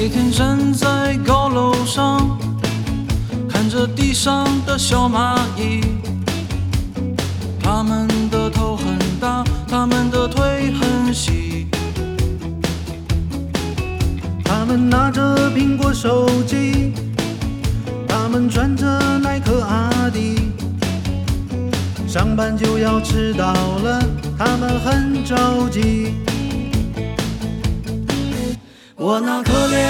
每天站在高楼上看着地上的小蚂蚁它们的头很大它们的腿很细它们拿着苹果手机它们穿着耐克阿迪上班就要迟到了它们很着急。我那可怜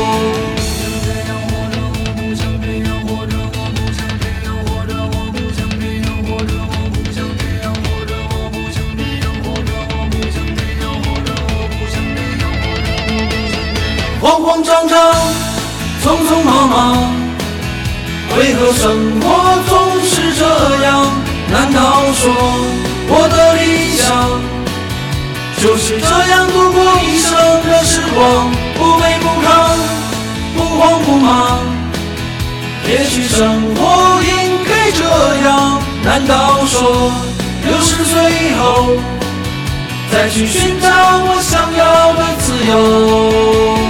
慌慌张张，匆匆忙忙，为何生活总是这样？难道说我的理想就是这样度过一生的时光？不卑不亢，不慌不忙。也许生活应该这样。难道说六十岁以后再去寻找我想要的自由？